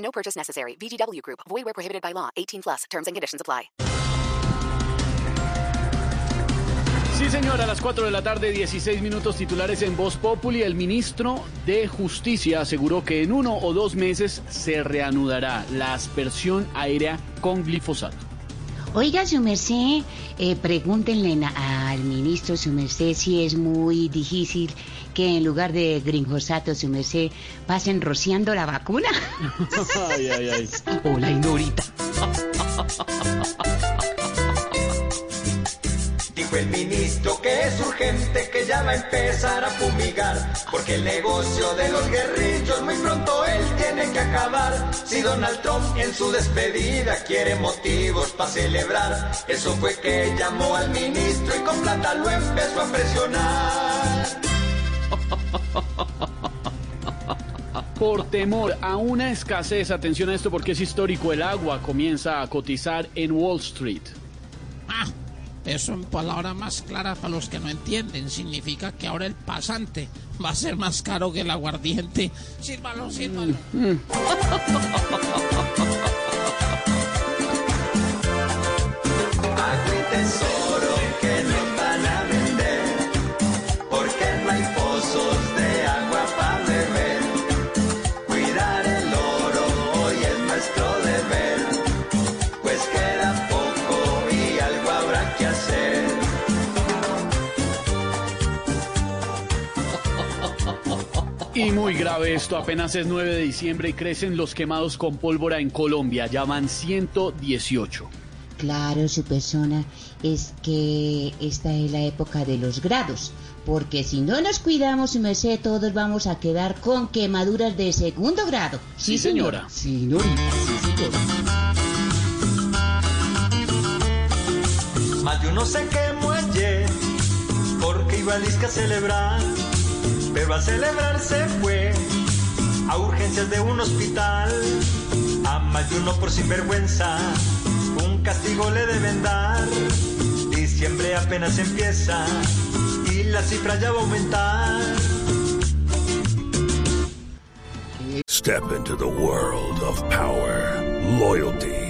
No purchase necessary. VGW Group. Void where prohibited by law. 18 plus. Terms and conditions apply. Sí, señora, a las 4 de la tarde, 16 minutos titulares en Voz Populi. El ministro de Justicia aseguró que en uno o dos meses se reanudará la aspersión aérea con glifosato. Oiga, su merced, eh, pregúntenle al ministro, su merced, si es muy difícil que en lugar de gringosato, su merced, pasen rociando la vacuna. Ay, ay, ay. Hola, Ignorita. Dijo el ministro que es urgente, que ya va a empezar a fumigar, porque el negocio de los guerrillos muy pronto él tiene que acabar. Si Donald Trump en su despedida quiere motivos para celebrar, eso fue que llamó al ministro y con plata lo empezó a presionar. Por temor a una escasez, atención a esto porque es histórico, el agua comienza a cotizar en Wall Street. Ah, eso en palabras más claras para los que no entienden significa que ahora el pasante va a ser más caro que el aguardiente. Sírvalo, sírvalo. Y muy grave esto, apenas es 9 de diciembre y crecen los quemados con pólvora en Colombia, ya van 118. Claro, su persona, es que esta es la época de los grados. Porque si no nos cuidamos, su merced, todos vamos a quedar con quemaduras de segundo grado. Sí, señora. Señorita, sí, señora. Más de uno se quemó ayer porque iba a celebrar, pero a celebrar se fue a urgencias de un hospital. A más por sinvergüenza, un castigo le deben dar. Diciembre apenas empieza y la cifra ya va a aumentar. Step into the world of power, loyalty,